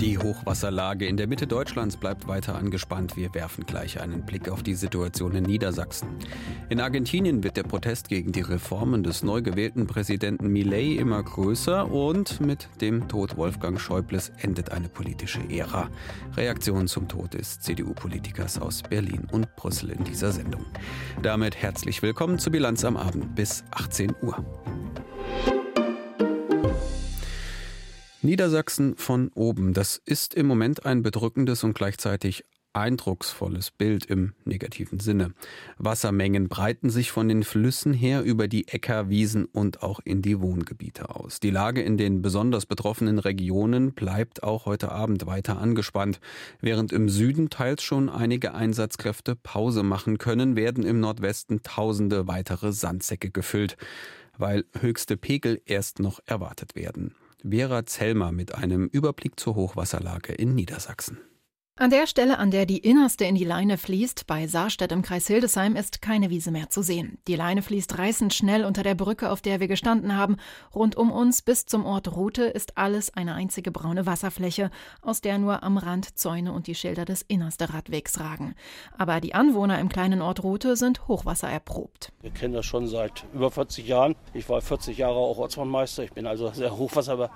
Die Hochwasserlage in der Mitte Deutschlands bleibt weiter angespannt. Wir werfen gleich einen Blick auf die Situation in Niedersachsen. In Argentinien wird der Protest gegen die Reformen des neu gewählten Präsidenten Milei immer größer und mit dem Tod Wolfgang Schäubles endet eine politische Ära. Reaktion zum Tod des CDU-Politikers aus Berlin und Brüssel in dieser Sendung. Damit herzlich willkommen zur Bilanz am Abend bis 18 Uhr. Niedersachsen von oben, das ist im Moment ein bedrückendes und gleichzeitig eindrucksvolles Bild im negativen Sinne. Wassermengen breiten sich von den Flüssen her über die Äcker, Wiesen und auch in die Wohngebiete aus. Die Lage in den besonders betroffenen Regionen bleibt auch heute Abend weiter angespannt. Während im Süden teils schon einige Einsatzkräfte Pause machen können, werden im Nordwesten tausende weitere Sandsäcke gefüllt, weil höchste Pegel erst noch erwartet werden. Vera Zellmer mit einem Überblick zur Hochwasserlage in Niedersachsen. An der Stelle, an der die innerste in die Leine fließt, bei Saarstedt im Kreis Hildesheim, ist keine Wiese mehr zu sehen. Die Leine fließt reißend schnell unter der Brücke, auf der wir gestanden haben. Rund um uns bis zum Ort Rute ist alles eine einzige braune Wasserfläche, aus der nur am Rand Zäune und die Schilder des innersten Radwegs ragen. Aber die Anwohner im kleinen Ort Rute sind Hochwasser erprobt. Wir kennen das schon seit über 40 Jahren. Ich war 40 Jahre auch Ortsmannmeister. Ich bin also sehr Hochwasser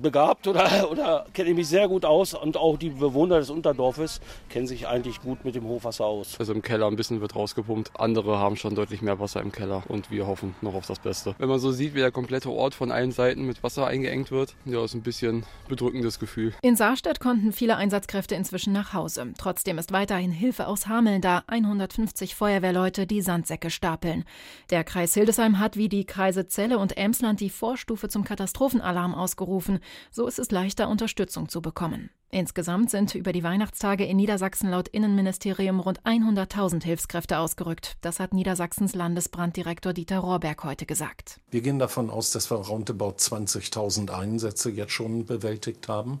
begabt oder, oder kenne ich mich sehr gut aus und auch die Bewohner des Unterdorfes kennen sich eigentlich gut mit dem Hochwasser aus. Also im Keller ein bisschen wird rausgepumpt. Andere haben schon deutlich mehr Wasser im Keller und wir hoffen noch auf das Beste. Wenn man so sieht, wie der komplette Ort von allen Seiten mit Wasser eingeengt wird, ja, ist ein bisschen bedrückendes Gefühl. In Saarstedt konnten viele Einsatzkräfte inzwischen nach Hause. Trotzdem ist weiterhin Hilfe aus Hameln da. 150 Feuerwehrleute, die Sandsäcke stapeln. Der Kreis Hildesheim hat wie die Kreise Celle und Emsland die Vorstufe zum Katastrophenalarm ausgerufen helfen, so ist es leichter, Unterstützung zu bekommen. Insgesamt sind über die Weihnachtstage in Niedersachsen laut Innenministerium rund 100.000 Hilfskräfte ausgerückt. Das hat Niedersachsens Landesbranddirektor Dieter Rohrberg heute gesagt. Wir gehen davon aus, dass wir roundabout 20.000 Einsätze jetzt schon bewältigt haben.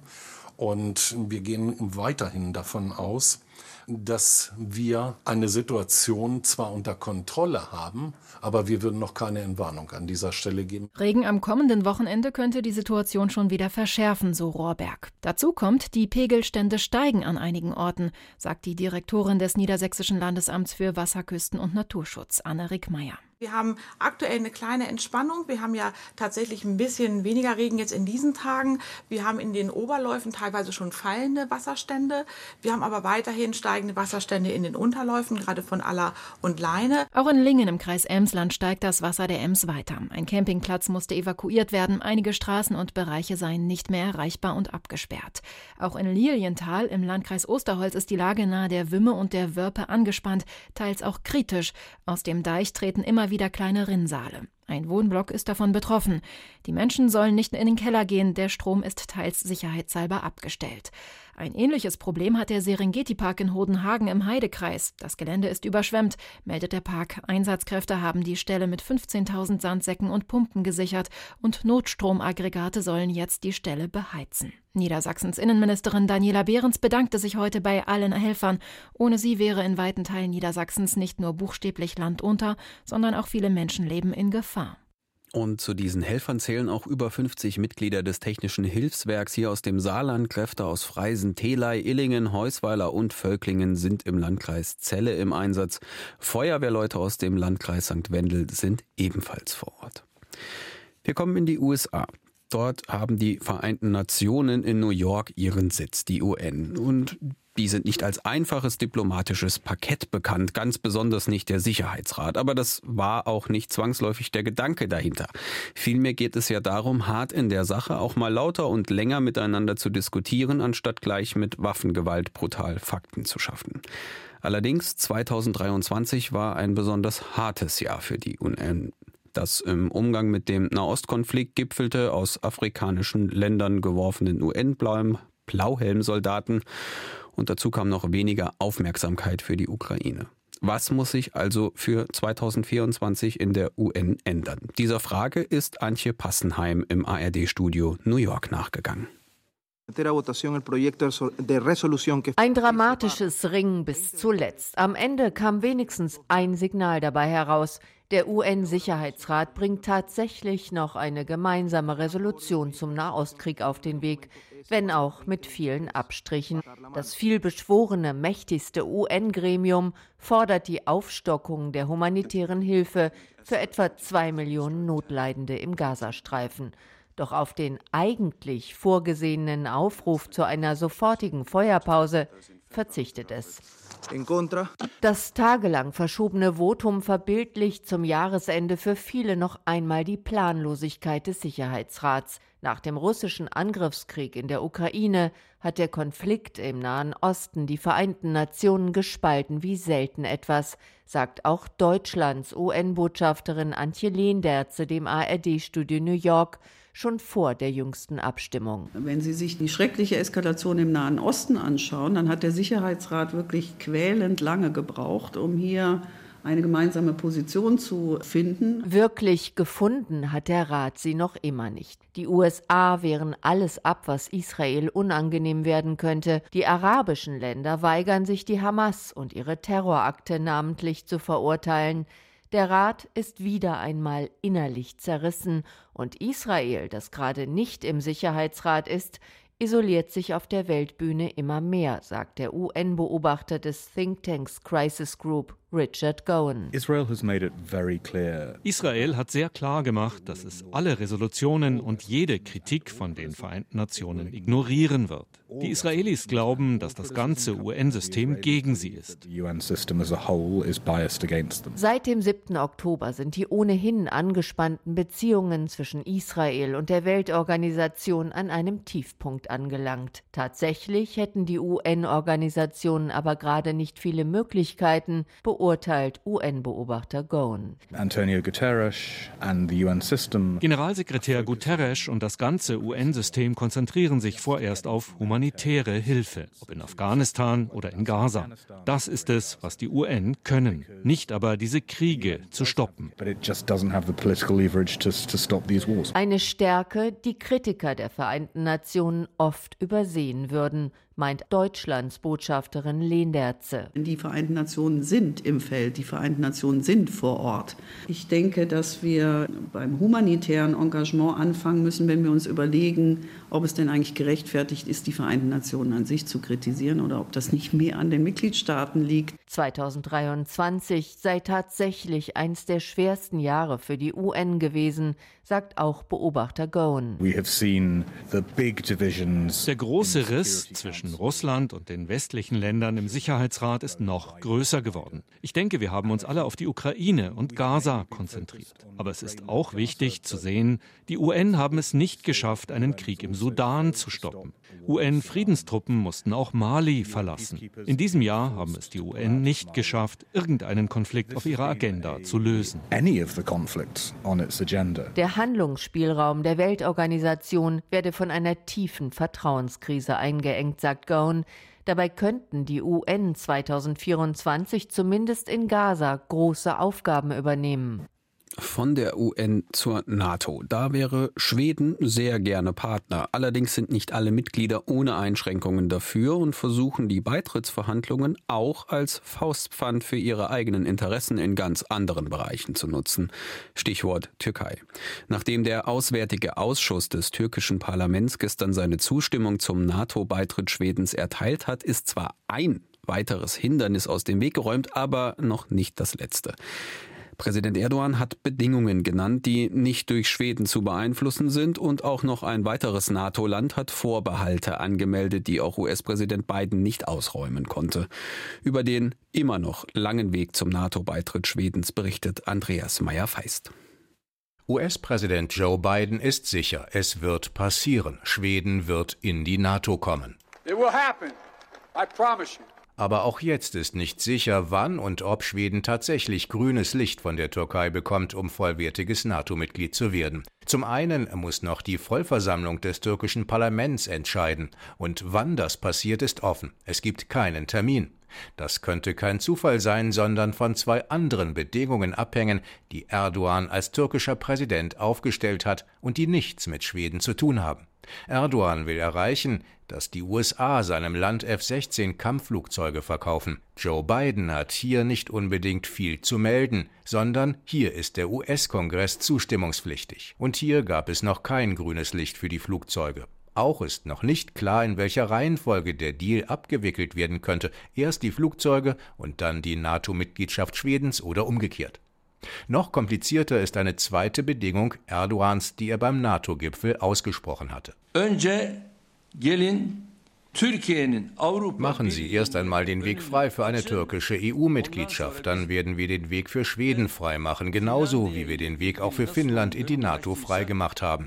Und wir gehen weiterhin davon aus, dass wir eine Situation zwar unter Kontrolle haben, aber wir würden noch keine Entwarnung an dieser Stelle geben. Regen am kommenden Wochenende könnte die Situation schon wieder verschärfen, so Rohrberg. Dazu kommt, die Pegelstände steigen an einigen Orten, sagt die Direktorin des Niedersächsischen Landesamts für Wasserküsten und Naturschutz, Anne Rickmeier. Wir haben aktuell eine kleine Entspannung. Wir haben ja tatsächlich ein bisschen weniger Regen jetzt in diesen Tagen. Wir haben in den Oberläufen teilweise schon fallende Wasserstände. Wir haben aber weiterhin steigende Wasserstände in den Unterläufen, gerade von Aller und Leine. Auch in Lingen im Kreis Emsland steigt das Wasser der Ems weiter. Ein Campingplatz musste evakuiert werden. Einige Straßen und Bereiche seien nicht mehr erreichbar und abgesperrt. Auch in Lilienthal im Landkreis Osterholz ist die Lage nahe der Wümme und der Wörpe angespannt, teils auch kritisch. Aus dem Deich treten immer wieder wieder kleine Rinnsale. Ein Wohnblock ist davon betroffen. Die Menschen sollen nicht in den Keller gehen, der Strom ist teils sicherheitshalber abgestellt. Ein ähnliches Problem hat der Serengeti-Park in Hodenhagen im Heidekreis. Das Gelände ist überschwemmt, meldet der Park. Einsatzkräfte haben die Stelle mit 15.000 Sandsäcken und Pumpen gesichert und Notstromaggregate sollen jetzt die Stelle beheizen. Niedersachsens Innenministerin Daniela Behrens bedankte sich heute bei allen Helfern. Ohne sie wäre in weiten Teilen Niedersachsens nicht nur buchstäblich Land unter, sondern auch viele Menschenleben in Gefahr. Und zu diesen Helfern zählen auch über 50 Mitglieder des Technischen Hilfswerks hier aus dem Saarland. Kräfte aus Freisen, Telei, Illingen, Heusweiler und Völklingen sind im Landkreis Celle im Einsatz. Feuerwehrleute aus dem Landkreis St. Wendel sind ebenfalls vor Ort. Wir kommen in die USA. Dort haben die Vereinten Nationen in New York ihren Sitz, die UN. Und die sind nicht als einfaches diplomatisches Parkett bekannt, ganz besonders nicht der Sicherheitsrat. Aber das war auch nicht zwangsläufig der Gedanke dahinter. Vielmehr geht es ja darum, hart in der Sache auch mal lauter und länger miteinander zu diskutieren, anstatt gleich mit Waffengewalt brutal Fakten zu schaffen. Allerdings 2023 war ein besonders hartes Jahr für die UN das im Umgang mit dem Nahostkonflikt gipfelte aus afrikanischen Ländern geworfenen UN-Blauhelmsoldaten und dazu kam noch weniger Aufmerksamkeit für die Ukraine. Was muss sich also für 2024 in der UN ändern? Dieser Frage ist Antje Passenheim im ARD-Studio New York nachgegangen. Ein dramatisches Ringen bis zuletzt. Am Ende kam wenigstens ein Signal dabei heraus. Der UN-Sicherheitsrat bringt tatsächlich noch eine gemeinsame Resolution zum Nahostkrieg auf den Weg, wenn auch mit vielen Abstrichen. Das vielbeschworene, mächtigste UN-Gremium fordert die Aufstockung der humanitären Hilfe für etwa zwei Millionen Notleidende im Gazastreifen. Doch auf den eigentlich vorgesehenen Aufruf zu einer sofortigen Feuerpause verzichtet es. Das tagelang verschobene Votum verbildlicht zum Jahresende für viele noch einmal die Planlosigkeit des Sicherheitsrats. Nach dem russischen Angriffskrieg in der Ukraine hat der Konflikt im Nahen Osten die Vereinten Nationen gespalten wie selten etwas, sagt auch Deutschlands UN-Botschafterin Antje Lehnderze dem ARD-Studio New York schon vor der jüngsten Abstimmung. Wenn Sie sich die schreckliche Eskalation im Nahen Osten anschauen, dann hat der Sicherheitsrat wirklich quälend lange gebraucht, um hier eine gemeinsame Position zu finden. Wirklich gefunden hat der Rat sie noch immer nicht. Die USA wehren alles ab, was Israel unangenehm werden könnte. Die arabischen Länder weigern sich, die Hamas und ihre Terrorakte namentlich zu verurteilen. Der Rat ist wieder einmal innerlich zerrissen, und Israel, das gerade nicht im Sicherheitsrat ist, isoliert sich auf der Weltbühne immer mehr, sagt der UN-Beobachter des Thinktanks Crisis Group Richard Gowan. Israel hat sehr klar gemacht, dass es alle Resolutionen und jede Kritik von den Vereinten Nationen ignorieren wird. Die Israelis glauben, dass das ganze UN-System gegen sie ist. Seit dem 7. Oktober sind die ohnehin angespannten Beziehungen zwischen Israel und der Weltorganisation an einem Tiefpunkt angelangt. Tatsächlich hätten die UN-Organisationen aber gerade nicht viele Möglichkeiten, beurteilt UN-Beobachter Gowan. Antonio Guterres and the UN system. Generalsekretär Guterres und das ganze UN-System konzentrieren sich vorerst auf humanitäre Hilfe, ob in Afghanistan oder in Gaza. Das ist es, was die UN können, nicht aber diese Kriege zu stoppen. Eine Stärke, die Kritiker der Vereinten Nationen oft übersehen würden meint Deutschlands Botschafterin Lehnderze. Die Vereinten Nationen sind im Feld, die Vereinten Nationen sind vor Ort. Ich denke, dass wir beim humanitären Engagement anfangen müssen, wenn wir uns überlegen, ob es denn eigentlich gerechtfertigt ist, die Vereinten Nationen an sich zu kritisieren oder ob das nicht mehr an den Mitgliedstaaten liegt. 2023 sei tatsächlich eines der schwersten Jahre für die UN gewesen, sagt auch Beobachter Gowan. Der große Riss zwischen Russland und den westlichen Ländern im Sicherheitsrat ist noch größer geworden. Ich denke, wir haben uns alle auf die Ukraine und Gaza konzentriert. Aber es ist auch wichtig zu sehen, die UN haben es nicht geschafft, einen Krieg im Sudan zu stoppen. UN-Friedenstruppen mussten auch Mali verlassen. In diesem Jahr haben es die UN nicht geschafft, irgendeinen Konflikt auf ihrer Agenda zu lösen. Der Handlungsspielraum der Weltorganisation werde von einer tiefen Vertrauenskrise eingeengt, sagt Gowan. Dabei könnten die UN 2024 zumindest in Gaza große Aufgaben übernehmen von der UN zur NATO. Da wäre Schweden sehr gerne Partner. Allerdings sind nicht alle Mitglieder ohne Einschränkungen dafür und versuchen die Beitrittsverhandlungen auch als Faustpfand für ihre eigenen Interessen in ganz anderen Bereichen zu nutzen. Stichwort Türkei. Nachdem der Auswärtige Ausschuss des türkischen Parlaments gestern seine Zustimmung zum NATO-Beitritt Schwedens erteilt hat, ist zwar ein weiteres Hindernis aus dem Weg geräumt, aber noch nicht das letzte. Präsident Erdogan hat Bedingungen genannt, die nicht durch Schweden zu beeinflussen sind und auch noch ein weiteres NATO-Land hat Vorbehalte angemeldet, die auch US-Präsident Biden nicht ausräumen konnte. Über den immer noch langen Weg zum NATO-Beitritt Schwedens berichtet Andreas Meyer-Feist. US-Präsident Joe Biden ist sicher, es wird passieren. Schweden wird in die NATO kommen. It will happen. I promise you. Aber auch jetzt ist nicht sicher, wann und ob Schweden tatsächlich grünes Licht von der Türkei bekommt, um vollwertiges NATO-Mitglied zu werden. Zum einen muss noch die Vollversammlung des türkischen Parlaments entscheiden, und wann das passiert, ist offen. Es gibt keinen Termin. Das könnte kein Zufall sein, sondern von zwei anderen Bedingungen abhängen, die Erdogan als türkischer Präsident aufgestellt hat und die nichts mit Schweden zu tun haben. Erdogan will erreichen, dass die USA seinem Land F-16 Kampfflugzeuge verkaufen. Joe Biden hat hier nicht unbedingt viel zu melden, sondern hier ist der US-Kongress zustimmungspflichtig. Und hier gab es noch kein grünes Licht für die Flugzeuge. Auch ist noch nicht klar, in welcher Reihenfolge der Deal abgewickelt werden könnte. Erst die Flugzeuge und dann die NATO-Mitgliedschaft Schwedens oder umgekehrt. Noch komplizierter ist eine zweite Bedingung Erdogans, die er beim NATO-Gipfel ausgesprochen hatte. Machen Sie erst einmal den Weg frei für eine türkische EU-Mitgliedschaft, dann werden wir den Weg für Schweden frei machen, genauso wie wir den Weg auch für Finnland in die NATO freigemacht haben.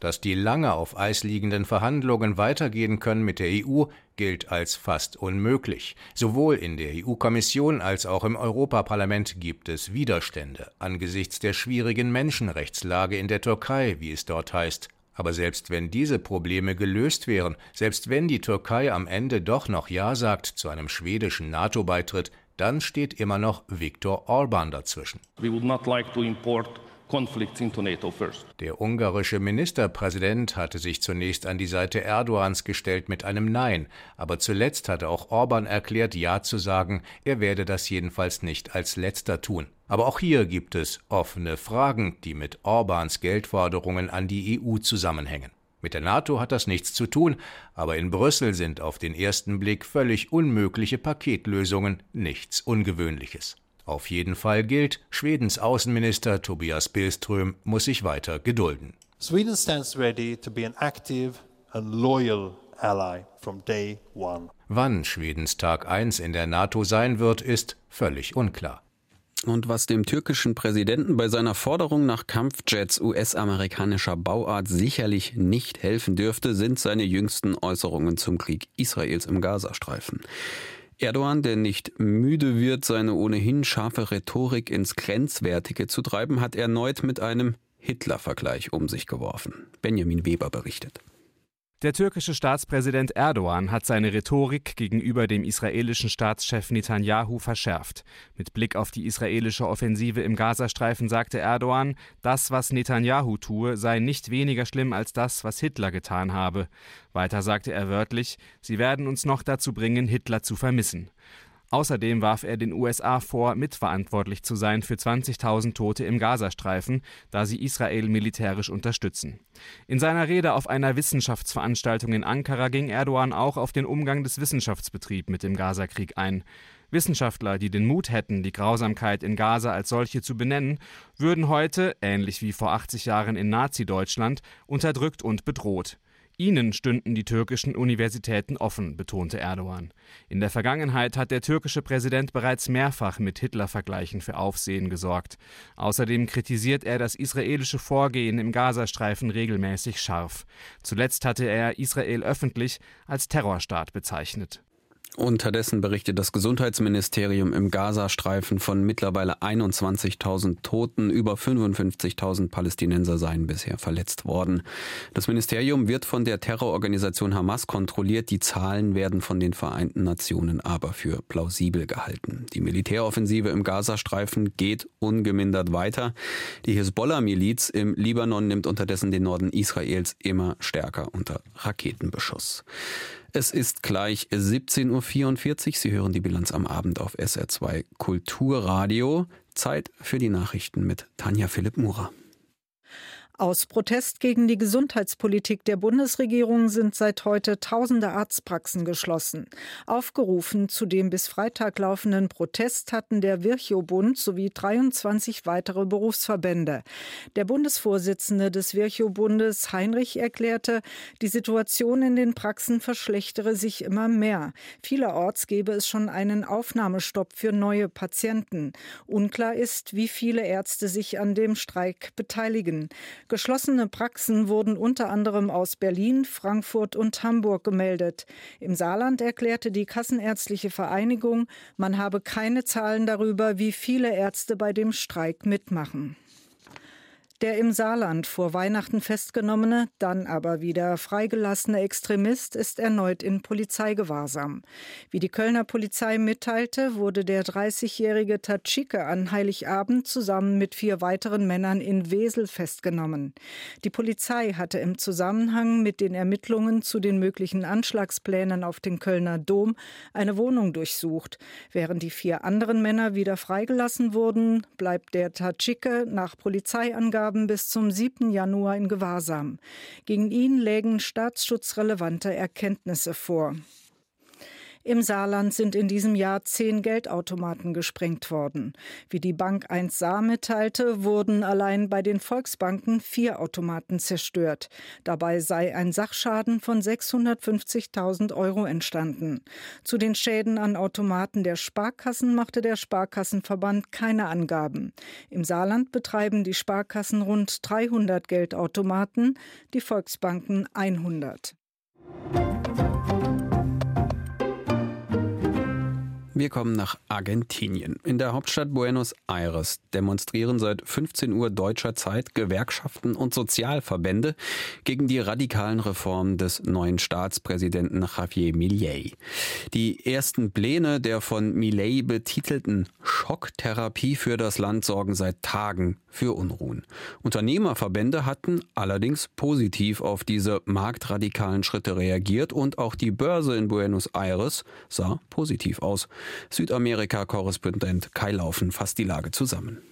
Dass die lange auf Eis liegenden Verhandlungen weitergehen können mit der EU, gilt als fast unmöglich. Sowohl in der EU-Kommission als auch im Europaparlament gibt es Widerstände angesichts der schwierigen Menschenrechtslage in der Türkei, wie es dort heißt. Aber selbst wenn diese Probleme gelöst wären, selbst wenn die Türkei am Ende doch noch Ja sagt zu einem schwedischen NATO-Beitritt, dann steht immer noch Viktor Orban dazwischen. We would not like to import der ungarische Ministerpräsident hatte sich zunächst an die Seite Erdogans gestellt mit einem Nein, aber zuletzt hatte auch Orban erklärt, Ja zu sagen, er werde das jedenfalls nicht als letzter tun. Aber auch hier gibt es offene Fragen, die mit Orbans Geldforderungen an die EU zusammenhängen. Mit der NATO hat das nichts zu tun, aber in Brüssel sind auf den ersten Blick völlig unmögliche Paketlösungen nichts Ungewöhnliches. Auf jeden Fall gilt, Schwedens Außenminister Tobias Billström muss sich weiter gedulden. Sweden stands ready to be an active and loyal ally from day one. Wann Schwedens Tag 1 in der NATO sein wird, ist völlig unklar. Und was dem türkischen Präsidenten bei seiner Forderung nach Kampfjets US-amerikanischer Bauart sicherlich nicht helfen dürfte, sind seine jüngsten Äußerungen zum Krieg Israels im Gazastreifen. Erdogan, der nicht müde wird, seine ohnehin scharfe Rhetorik ins Grenzwertige zu treiben, hat erneut mit einem Hitler-Vergleich um sich geworfen. Benjamin Weber berichtet. Der türkische Staatspräsident Erdogan hat seine Rhetorik gegenüber dem israelischen Staatschef Netanyahu verschärft. Mit Blick auf die israelische Offensive im Gazastreifen sagte Erdogan, das, was Netanyahu tue, sei nicht weniger schlimm als das, was Hitler getan habe. Weiter sagte er wörtlich, sie werden uns noch dazu bringen, Hitler zu vermissen. Außerdem warf er den USA vor, mitverantwortlich zu sein für 20.000 Tote im Gazastreifen, da sie Israel militärisch unterstützen. In seiner Rede auf einer Wissenschaftsveranstaltung in Ankara ging Erdogan auch auf den Umgang des Wissenschaftsbetriebs mit dem Gazakrieg ein. Wissenschaftler, die den Mut hätten, die Grausamkeit in Gaza als solche zu benennen, würden heute, ähnlich wie vor 80 Jahren in Nazi-Deutschland, unterdrückt und bedroht. Ihnen stünden die türkischen Universitäten offen, betonte Erdogan. In der Vergangenheit hat der türkische Präsident bereits mehrfach mit Hitler-Vergleichen für Aufsehen gesorgt. Außerdem kritisiert er das israelische Vorgehen im Gazastreifen regelmäßig scharf. Zuletzt hatte er Israel öffentlich als Terrorstaat bezeichnet. Unterdessen berichtet das Gesundheitsministerium im Gazastreifen von mittlerweile 21.000 Toten. Über 55.000 Palästinenser seien bisher verletzt worden. Das Ministerium wird von der Terrororganisation Hamas kontrolliert. Die Zahlen werden von den Vereinten Nationen aber für plausibel gehalten. Die Militäroffensive im Gazastreifen geht ungemindert weiter. Die Hisbollah-Miliz im Libanon nimmt unterdessen den Norden Israels immer stärker unter Raketenbeschuss. Es ist gleich 17.44 Uhr. Sie hören die Bilanz am Abend auf SR2 Kulturradio. Zeit für die Nachrichten mit Tanja Philipp Murer. Aus Protest gegen die Gesundheitspolitik der Bundesregierung sind seit heute tausende Arztpraxen geschlossen. Aufgerufen zu dem bis Freitag laufenden Protest hatten der Virchow-Bund sowie 23 weitere Berufsverbände. Der Bundesvorsitzende des Virchow-Bundes Heinrich erklärte, die Situation in den Praxen verschlechtere sich immer mehr. Vielerorts gebe es schon einen Aufnahmestopp für neue Patienten. Unklar ist, wie viele Ärzte sich an dem Streik beteiligen. Geschlossene Praxen wurden unter anderem aus Berlin, Frankfurt und Hamburg gemeldet. Im Saarland erklärte die Kassenärztliche Vereinigung, man habe keine Zahlen darüber, wie viele Ärzte bei dem Streik mitmachen. Der im Saarland vor Weihnachten festgenommene, dann aber wieder freigelassene Extremist ist erneut in Polizeigewahrsam. Wie die Kölner Polizei mitteilte, wurde der 30-jährige Tatschike an Heiligabend zusammen mit vier weiteren Männern in Wesel festgenommen. Die Polizei hatte im Zusammenhang mit den Ermittlungen zu den möglichen Anschlagsplänen auf den Kölner Dom eine Wohnung durchsucht. Während die vier anderen Männer wieder freigelassen wurden, bleibt der Tatschike nach Polizeiangaben Angaben bis zum 7. Januar in Gewahrsam. Gegen ihn lägen staatsschutzrelevante Erkenntnisse vor. Im Saarland sind in diesem Jahr zehn Geldautomaten gesprengt worden. Wie die Bank 1 Saar mitteilte, wurden allein bei den Volksbanken vier Automaten zerstört. Dabei sei ein Sachschaden von 650.000 Euro entstanden. Zu den Schäden an Automaten der Sparkassen machte der Sparkassenverband keine Angaben. Im Saarland betreiben die Sparkassen rund 300 Geldautomaten, die Volksbanken 100. Wir kommen nach Argentinien. In der Hauptstadt Buenos Aires demonstrieren seit 15 Uhr deutscher Zeit Gewerkschaften und Sozialverbände gegen die radikalen Reformen des neuen Staatspräsidenten Javier Milei. Die ersten Pläne der von Milei betitelten Schocktherapie für das Land sorgen seit Tagen für Unruhen. Unternehmerverbände hatten allerdings positiv auf diese marktradikalen Schritte reagiert und auch die Börse in Buenos Aires sah positiv aus. Südamerika-Korrespondent Kai Laufen fasst die Lage zusammen.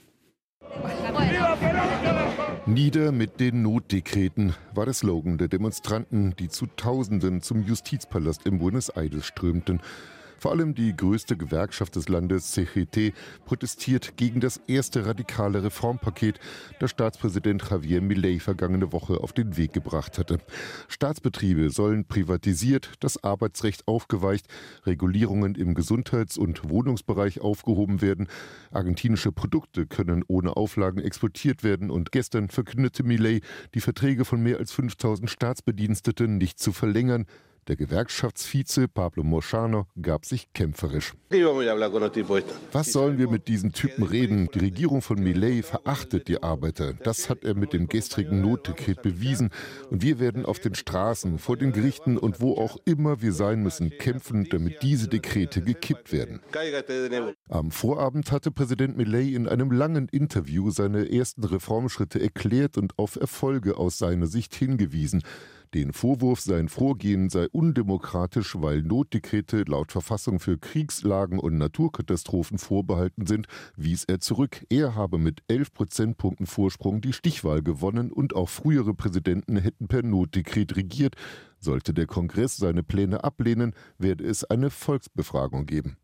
Nieder mit den Notdekreten war der Slogan der Demonstranten, die zu Tausenden zum Justizpalast in Buenos Aires strömten. Vor allem die größte Gewerkschaft des Landes, CGT, protestiert gegen das erste radikale Reformpaket, das Staatspräsident Javier Milei vergangene Woche auf den Weg gebracht hatte. Staatsbetriebe sollen privatisiert, das Arbeitsrecht aufgeweicht, Regulierungen im Gesundheits- und Wohnungsbereich aufgehoben werden, argentinische Produkte können ohne Auflagen exportiert werden und gestern verkündete Milei, die Verträge von mehr als 5000 Staatsbediensteten nicht zu verlängern, der Gewerkschaftsvize Pablo Moschano gab sich kämpferisch. Was sollen wir mit diesen Typen reden? Die Regierung von Millet verachtet die Arbeiter. Das hat er mit dem gestrigen Notdekret bewiesen. Und wir werden auf den Straßen, vor den Gerichten und wo auch immer wir sein müssen, kämpfen, damit diese Dekrete gekippt werden. Am Vorabend hatte Präsident Millet in einem langen Interview seine ersten Reformschritte erklärt und auf Erfolge aus seiner Sicht hingewiesen. Den Vorwurf, sein Vorgehen sei undemokratisch, weil Notdekrete laut Verfassung für Kriegslagen und Naturkatastrophen vorbehalten sind, wies er zurück. Er habe mit elf Prozentpunkten Vorsprung die Stichwahl gewonnen und auch frühere Präsidenten hätten per Notdekret regiert. Sollte der Kongress seine Pläne ablehnen, werde es eine Volksbefragung geben.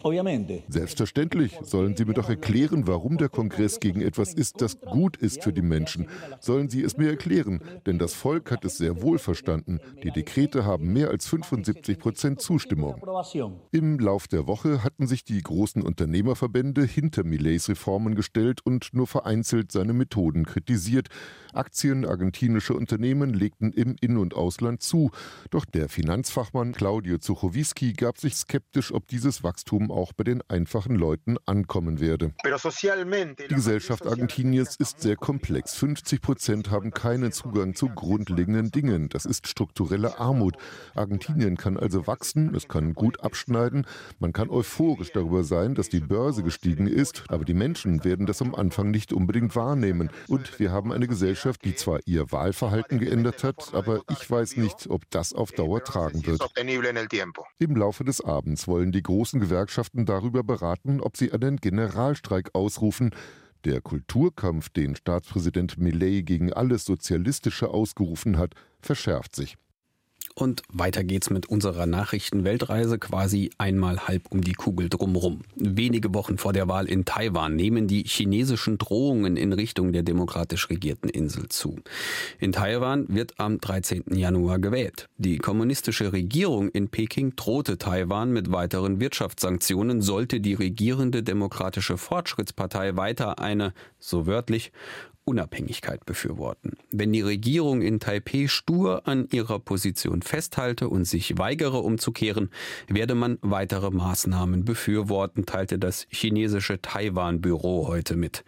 Selbstverständlich sollen Sie mir doch erklären, warum der Kongress gegen etwas ist, das gut ist für die Menschen. Sollen Sie es mir erklären, denn das Volk hat es sehr wohl verstanden. Die Dekrete haben mehr als 75 Prozent Zustimmung. Im Lauf der Woche hatten sich die großen Unternehmerverbände hinter Millets Reformen gestellt und nur vereinzelt seine Methoden kritisiert. Aktien argentinischer Unternehmen legten im In- und Ausland zu. Doch der Finanzfachmann Claudio Zuchowski gab sich skeptisch, ob dieses Wachstum auch bei den einfachen Leuten ankommen werde. Die Gesellschaft Argentiniens ist sehr komplex. 50 Prozent haben keinen Zugang zu grundlegenden Dingen. Das ist strukturelle Armut. Argentinien kann also wachsen, es kann gut abschneiden. Man kann euphorisch darüber sein, dass die Börse gestiegen ist, aber die Menschen werden das am Anfang nicht unbedingt wahrnehmen. Und wir haben eine Gesellschaft, die zwar ihr Wahlverhalten geändert hat, aber ich weiß nicht, ob das auf Dauer tragen wird. Im Laufe des Abends wollen die großen Gewerkschaften darüber beraten, ob sie einen Generalstreik ausrufen. Der Kulturkampf, den Staatspräsident Millet gegen alles Sozialistische ausgerufen hat, verschärft sich. Und weiter geht's mit unserer Nachrichtenweltreise quasi einmal halb um die Kugel drumrum. Wenige Wochen vor der Wahl in Taiwan nehmen die chinesischen Drohungen in Richtung der demokratisch regierten Insel zu. In Taiwan wird am 13. Januar gewählt. Die kommunistische Regierung in Peking drohte Taiwan mit weiteren Wirtschaftssanktionen, sollte die regierende Demokratische Fortschrittspartei weiter eine, so wörtlich, Unabhängigkeit befürworten. Wenn die Regierung in Taipeh stur an ihrer Position festhalte und sich weigere umzukehren, werde man weitere Maßnahmen befürworten, teilte das chinesische Taiwan-Büro heute mit.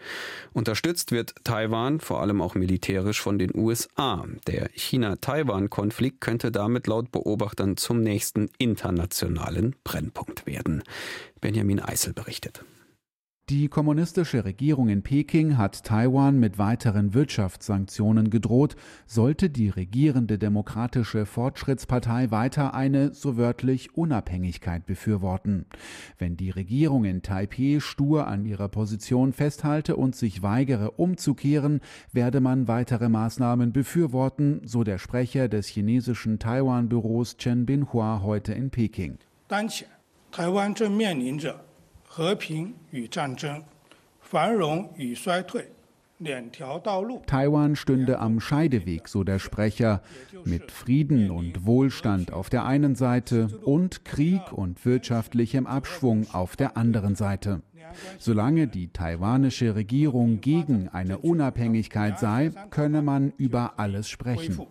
Unterstützt wird Taiwan vor allem auch militärisch von den USA. Der China-Taiwan-Konflikt könnte damit laut Beobachtern zum nächsten internationalen Brennpunkt werden. Benjamin Eisel berichtet. Die kommunistische Regierung in Peking hat Taiwan mit weiteren Wirtschaftssanktionen gedroht, sollte die regierende Demokratische Fortschrittspartei weiter eine, so wörtlich, Unabhängigkeit befürworten. Wenn die Regierung in Taipeh stur an ihrer Position festhalte und sich weigere umzukehren, werde man weitere Maßnahmen befürworten, so der Sprecher des chinesischen Taiwan-Büros Chen Binhua heute in Peking. 当前，台湾正面临着 和平与战争、繁荣与衰退。Taiwan stünde am Scheideweg, so der Sprecher, mit Frieden und Wohlstand auf der einen Seite und Krieg und wirtschaftlichem Abschwung auf der anderen Seite. Solange die taiwanische Regierung gegen eine Unabhängigkeit sei, könne man über alles sprechen.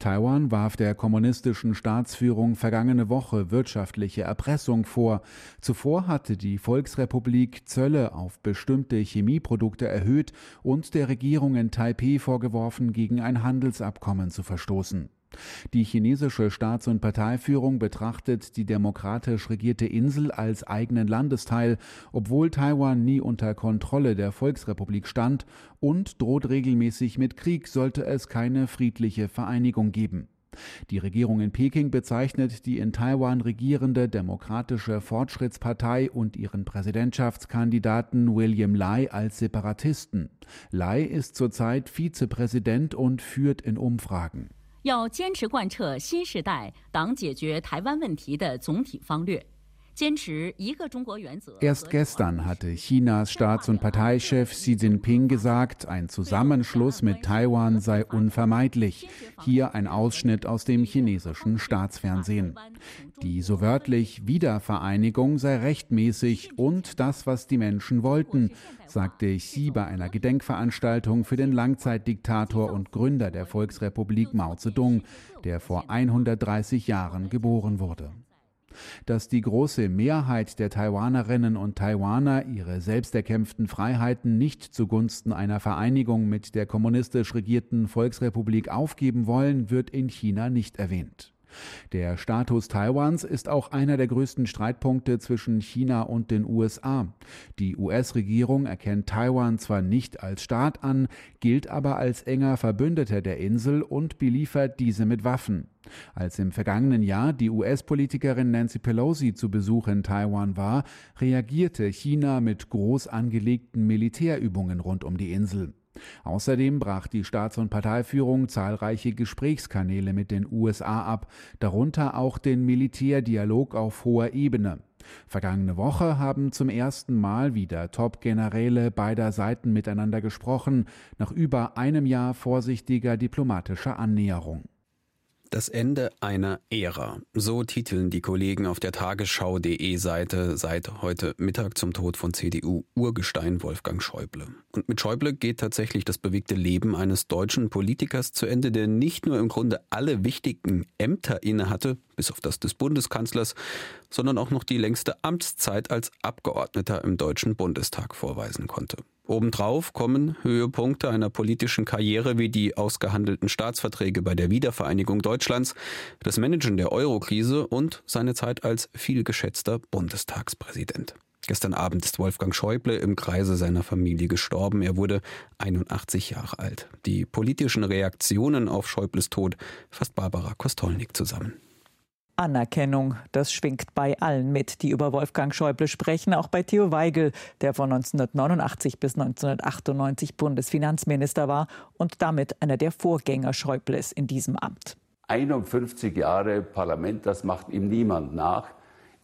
Taiwan warf der kommunistischen Staatsführung vergangene Woche wirtschaftliche Erpressung vor. Zuvor hatte die Volksrepublik Zölle auf bestimmte Chemieprodukte erhöht und der Regierung in Taipeh vorgeworfen, gegen ein Handelsabkommen zu verstoßen. Die chinesische Staats- und Parteiführung betrachtet die demokratisch regierte Insel als eigenen Landesteil, obwohl Taiwan nie unter Kontrolle der Volksrepublik stand und droht regelmäßig mit Krieg, sollte es keine friedliche Vereinigung geben. Die Regierung in Peking bezeichnet die in Taiwan regierende Demokratische Fortschrittspartei und ihren Präsidentschaftskandidaten William Lai als Separatisten. Lai ist zurzeit Vizepräsident und führt in Umfragen. 要坚持贯彻新时代党解决台湾问题的总体方略。Erst gestern hatte Chinas Staats- und Parteichef Xi Jinping gesagt, ein Zusammenschluss mit Taiwan sei unvermeidlich. Hier ein Ausschnitt aus dem chinesischen Staatsfernsehen. Die so wörtlich Wiedervereinigung sei rechtmäßig und das, was die Menschen wollten, sagte Xi bei einer Gedenkveranstaltung für den Langzeitdiktator und Gründer der Volksrepublik Mao Zedong, der vor 130 Jahren geboren wurde dass die große Mehrheit der Taiwanerinnen und Taiwaner ihre selbst erkämpften Freiheiten nicht zugunsten einer Vereinigung mit der kommunistisch regierten Volksrepublik aufgeben wollen, wird in China nicht erwähnt. Der Status Taiwans ist auch einer der größten Streitpunkte zwischen China und den USA. Die US-Regierung erkennt Taiwan zwar nicht als Staat an, gilt aber als enger Verbündeter der Insel und beliefert diese mit Waffen. Als im vergangenen Jahr die US-Politikerin Nancy Pelosi zu Besuch in Taiwan war, reagierte China mit groß angelegten Militärübungen rund um die Insel. Außerdem brach die Staats- und Parteiführung zahlreiche Gesprächskanäle mit den USA ab, darunter auch den Militärdialog auf hoher Ebene. Vergangene Woche haben zum ersten Mal wieder Top-Generäle beider Seiten miteinander gesprochen, nach über einem Jahr vorsichtiger diplomatischer Annäherung. Das Ende einer Ära. So titeln die Kollegen auf der Tagesschau.de Seite seit heute Mittag zum Tod von CDU-Urgestein Wolfgang Schäuble. Und mit Schäuble geht tatsächlich das bewegte Leben eines deutschen Politikers zu Ende, der nicht nur im Grunde alle wichtigen Ämter innehatte, bis auf das des Bundeskanzlers, sondern auch noch die längste Amtszeit als Abgeordneter im Deutschen Bundestag vorweisen konnte. Obendrauf kommen Höhepunkte einer politischen Karriere wie die ausgehandelten Staatsverträge bei der Wiedervereinigung Deutschlands, das Managen der Eurokrise und seine Zeit als vielgeschätzter Bundestagspräsident. Gestern Abend ist Wolfgang Schäuble im Kreise seiner Familie gestorben. Er wurde 81 Jahre alt. Die politischen Reaktionen auf Schäubles Tod fasst Barbara Kostolnik zusammen. Anerkennung. Das schwingt bei allen mit, die über Wolfgang Schäuble sprechen, auch bei Theo Weigel, der von 1989 bis 1998 Bundesfinanzminister war und damit einer der Vorgänger Schäubles in diesem Amt. 51 Jahre Parlament, das macht ihm niemand nach.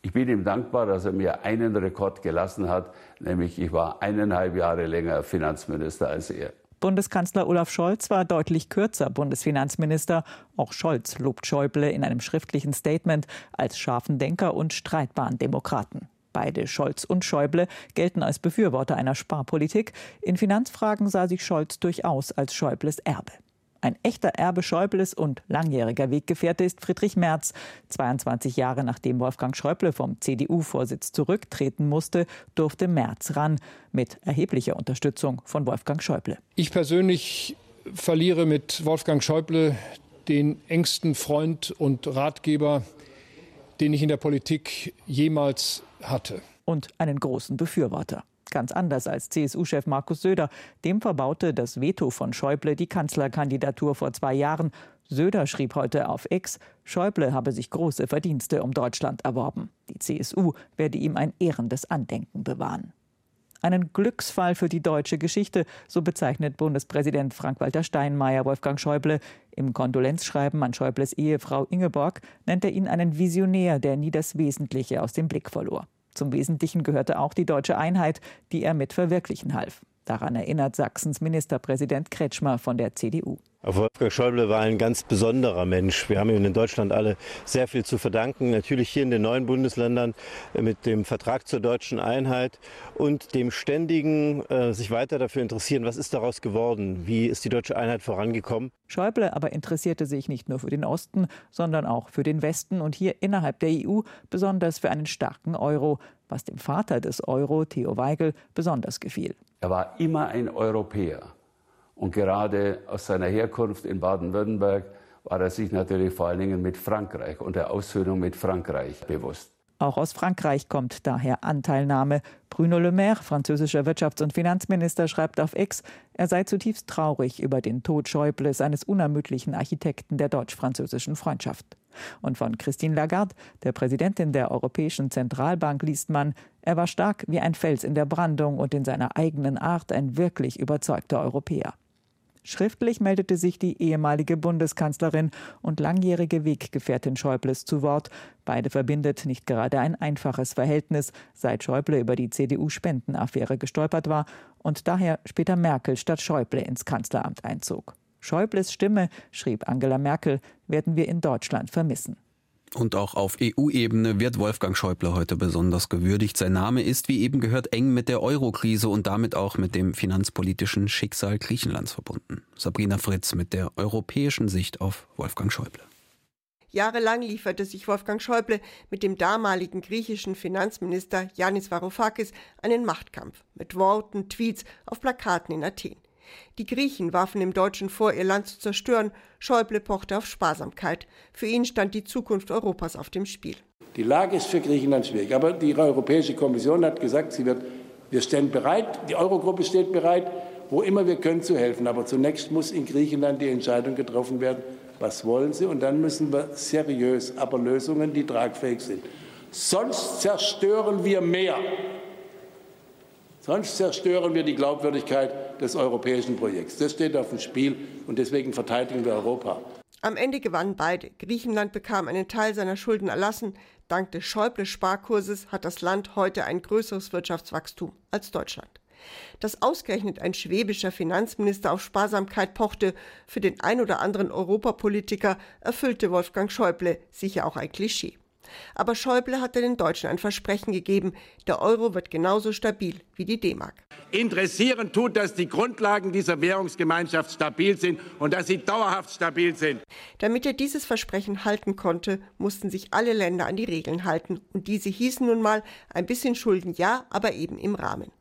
Ich bin ihm dankbar, dass er mir einen Rekord gelassen hat, nämlich ich war eineinhalb Jahre länger Finanzminister als er. Bundeskanzler Olaf Scholz war deutlich kürzer Bundesfinanzminister. Auch Scholz lobt Schäuble in einem schriftlichen Statement als scharfen Denker und streitbaren Demokraten. Beide Scholz und Schäuble gelten als Befürworter einer Sparpolitik. In Finanzfragen sah sich Scholz durchaus als Schäubles Erbe. Ein echter Erbe Schäubles und langjähriger Weggefährte ist Friedrich Merz. 22 Jahre nachdem Wolfgang Schäuble vom CDU-Vorsitz zurücktreten musste, durfte Merz ran, mit erheblicher Unterstützung von Wolfgang Schäuble. Ich persönlich verliere mit Wolfgang Schäuble den engsten Freund und Ratgeber, den ich in der Politik jemals hatte. Und einen großen Befürworter. Ganz anders als CSU-Chef Markus Söder. Dem verbaute das Veto von Schäuble die Kanzlerkandidatur vor zwei Jahren. Söder schrieb heute auf X, Schäuble habe sich große Verdienste um Deutschland erworben. Die CSU werde ihm ein ehrendes Andenken bewahren. Einen Glücksfall für die deutsche Geschichte, so bezeichnet Bundespräsident Frank-Walter Steinmeier Wolfgang Schäuble. Im Kondolenzschreiben an Schäubles Ehefrau Ingeborg nennt er ihn einen Visionär, der nie das Wesentliche aus dem Blick verlor. Zum Wesentlichen gehörte auch die deutsche Einheit, die er mit verwirklichen half. Daran erinnert Sachsens Ministerpräsident Kretschmer von der CDU. Wolfgang Schäuble war ein ganz besonderer Mensch. Wir haben ihm in Deutschland alle sehr viel zu verdanken. Natürlich hier in den neuen Bundesländern mit dem Vertrag zur deutschen Einheit und dem ständigen äh, sich weiter dafür interessieren, was ist daraus geworden? Wie ist die deutsche Einheit vorangekommen? Schäuble aber interessierte sich nicht nur für den Osten, sondern auch für den Westen und hier innerhalb der EU besonders für einen starken Euro, was dem Vater des Euro, Theo Weigel, besonders gefiel. Er war immer ein Europäer. Und gerade aus seiner Herkunft in Baden-Württemberg war er sich natürlich vor allen Dingen mit Frankreich und der Aussöhnung mit Frankreich bewusst. Auch aus Frankreich kommt daher Anteilnahme. Bruno Le Maire, französischer Wirtschafts- und Finanzminister, schreibt auf X, er sei zutiefst traurig über den Tod Schäubles, eines unermüdlichen Architekten der deutsch-französischen Freundschaft. Und von Christine Lagarde, der Präsidentin der Europäischen Zentralbank, liest man, er war stark wie ein Fels in der Brandung und in seiner eigenen Art ein wirklich überzeugter Europäer. Schriftlich meldete sich die ehemalige Bundeskanzlerin und langjährige Weggefährtin Schäubles zu Wort. Beide verbindet nicht gerade ein einfaches Verhältnis, seit Schäuble über die CDU-Spendenaffäre gestolpert war und daher später Merkel statt Schäuble ins Kanzleramt einzog. Schäubles Stimme, schrieb Angela Merkel, werden wir in Deutschland vermissen. Und auch auf EU-Ebene wird Wolfgang Schäuble heute besonders gewürdigt. Sein Name ist, wie eben gehört, eng mit der Euro-Krise und damit auch mit dem finanzpolitischen Schicksal Griechenlands verbunden. Sabrina Fritz mit der europäischen Sicht auf Wolfgang Schäuble. Jahrelang lieferte sich Wolfgang Schäuble mit dem damaligen griechischen Finanzminister Yanis Varoufakis einen Machtkampf mit Worten, Tweets auf Plakaten in Athen. Die Griechen warfen dem Deutschen vor, ihr Land zu zerstören. Schäuble pochte auf Sparsamkeit. Für ihn stand die Zukunft Europas auf dem Spiel. Die Lage ist für Griechenland schwierig. Aber die Europäische Kommission hat gesagt, sie wird, wir stehen bereit, die Eurogruppe steht bereit, wo immer wir können, zu helfen. Aber zunächst muss in Griechenland die Entscheidung getroffen werden, was wollen sie. Und dann müssen wir seriös, aber Lösungen, die tragfähig sind. Sonst zerstören wir mehr. Sonst zerstören wir die Glaubwürdigkeit des europäischen Projekts. Das steht auf dem Spiel und deswegen verteidigen wir Europa. Am Ende gewannen beide. Griechenland bekam einen Teil seiner Schulden erlassen. Dank des Schäuble-Sparkurses hat das Land heute ein größeres Wirtschaftswachstum als Deutschland. Dass ausgerechnet ein schwäbischer Finanzminister auf Sparsamkeit pochte, für den ein oder anderen Europapolitiker erfüllte Wolfgang Schäuble sicher auch ein Klischee. Aber Schäuble hatte den Deutschen ein Versprechen gegeben, der Euro wird genauso stabil wie die D-Mark. Interessieren tut, dass die Grundlagen dieser Währungsgemeinschaft stabil sind und dass sie dauerhaft stabil sind. Damit er dieses Versprechen halten konnte, mussten sich alle Länder an die Regeln halten. Und diese hießen nun mal ein bisschen Schulden ja, aber eben im Rahmen.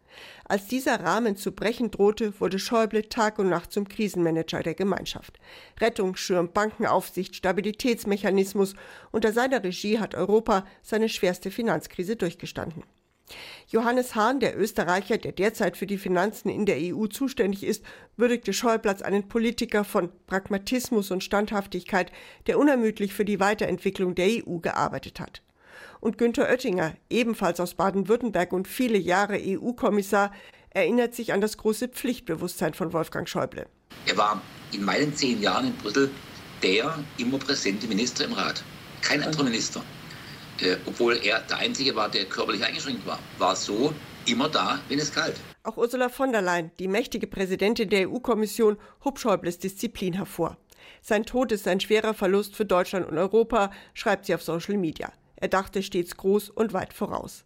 Als dieser Rahmen zu brechen drohte, wurde Schäuble Tag und Nacht zum Krisenmanager der Gemeinschaft. Rettungsschirm, Bankenaufsicht, Stabilitätsmechanismus. Unter seiner Regie hat Europa seine schwerste Finanzkrise durchgestanden. Johannes Hahn, der Österreicher, der derzeit für die Finanzen in der EU zuständig ist, würdigte Schäuble als einen Politiker von Pragmatismus und Standhaftigkeit, der unermüdlich für die Weiterentwicklung der EU gearbeitet hat und Günther Oettinger, ebenfalls aus Baden-Württemberg und viele Jahre EU-Kommissar, erinnert sich an das große Pflichtbewusstsein von Wolfgang Schäuble. Er war in meinen zehn Jahren in Brüssel der immer präsente Minister im Rat. Kein anderer Minister, äh, obwohl er der Einzige war, der körperlich eingeschränkt war, war so immer da, wenn es kalt. Auch Ursula von der Leyen, die mächtige Präsidentin der EU-Kommission, hob Schäubles Disziplin hervor. Sein Tod ist ein schwerer Verlust für Deutschland und Europa, schreibt sie auf Social Media. Er dachte stets groß und weit voraus.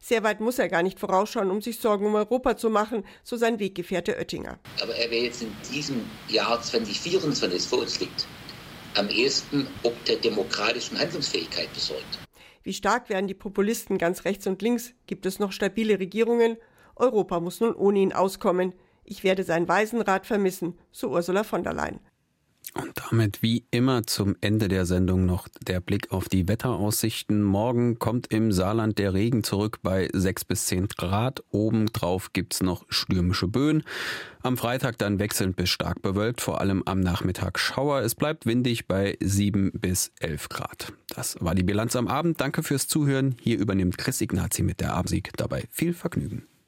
Sehr weit muss er gar nicht vorausschauen, um sich Sorgen um Europa zu machen, so sein Weggefährte Oettinger. Aber er wäre jetzt in diesem Jahr 2024, das vor uns liegt, am ehesten ob der demokratischen Handlungsfähigkeit besorgt. Wie stark werden die Populisten ganz rechts und links? Gibt es noch stabile Regierungen? Europa muss nun ohne ihn auskommen. Ich werde seinen Waisenrat vermissen, so Ursula von der Leyen. Und damit wie immer zum Ende der Sendung noch der Blick auf die Wetteraussichten. Morgen kommt im Saarland der Regen zurück bei 6 bis 10 Grad. Obendrauf gibt's noch stürmische Böen. Am Freitag dann wechselnd bis stark bewölkt, vor allem am Nachmittag Schauer. Es bleibt windig bei 7 bis 11 Grad. Das war die Bilanz am Abend. Danke fürs Zuhören. Hier übernimmt Chris Ignazi mit der Absieg. Dabei viel Vergnügen.